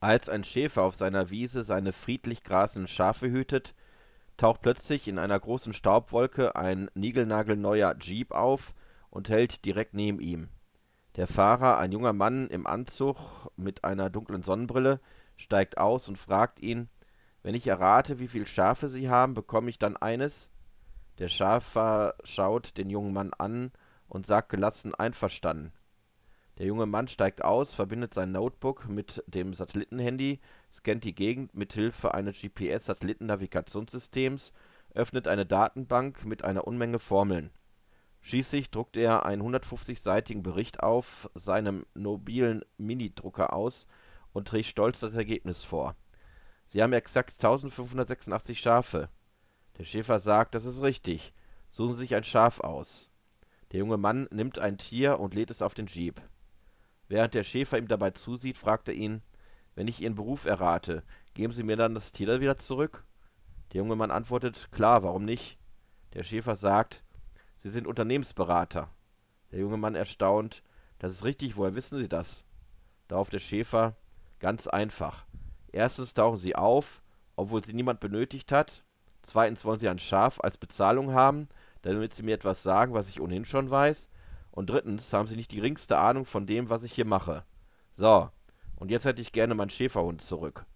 Als ein Schäfer auf seiner Wiese seine friedlich grasenden Schafe hütet, taucht plötzlich in einer großen Staubwolke ein niegelnagelneuer Jeep auf und hält direkt neben ihm. Der Fahrer, ein junger Mann im Anzug mit einer dunklen Sonnenbrille, steigt aus und fragt ihn, wenn ich errate, wie viele Schafe Sie haben, bekomme ich dann eines? Der Schafer schaut den jungen Mann an und sagt gelassen einverstanden. Der junge Mann steigt aus, verbindet sein Notebook mit dem Satellitenhandy, scannt die Gegend mit Hilfe eines GPS-Satellitennavigationssystems, öffnet eine Datenbank mit einer Unmenge Formeln. Schließlich druckt er einen 150-seitigen Bericht auf seinem mobilen Minidrucker aus und trägt stolz das Ergebnis vor. Sie haben exakt 1586 Schafe. Der Schäfer sagt, das ist richtig. Suchen Sie sich ein Schaf aus. Der junge Mann nimmt ein Tier und lädt es auf den Jeep. Während der Schäfer ihm dabei zusieht, fragt er ihn, wenn ich Ihren Beruf errate, geben Sie mir dann das Tier wieder zurück? Der junge Mann antwortet, klar, warum nicht? Der Schäfer sagt, Sie sind Unternehmensberater. Der junge Mann erstaunt, das ist richtig, woher wissen Sie das? Darauf der Schäfer, ganz einfach. Erstens tauchen Sie auf, obwohl Sie niemand benötigt hat. Zweitens wollen Sie ein Schaf als Bezahlung haben, damit Sie mir etwas sagen, was ich ohnehin schon weiß. Und drittens haben Sie nicht die geringste Ahnung von dem, was ich hier mache. So, und jetzt hätte ich gerne meinen Schäferhund zurück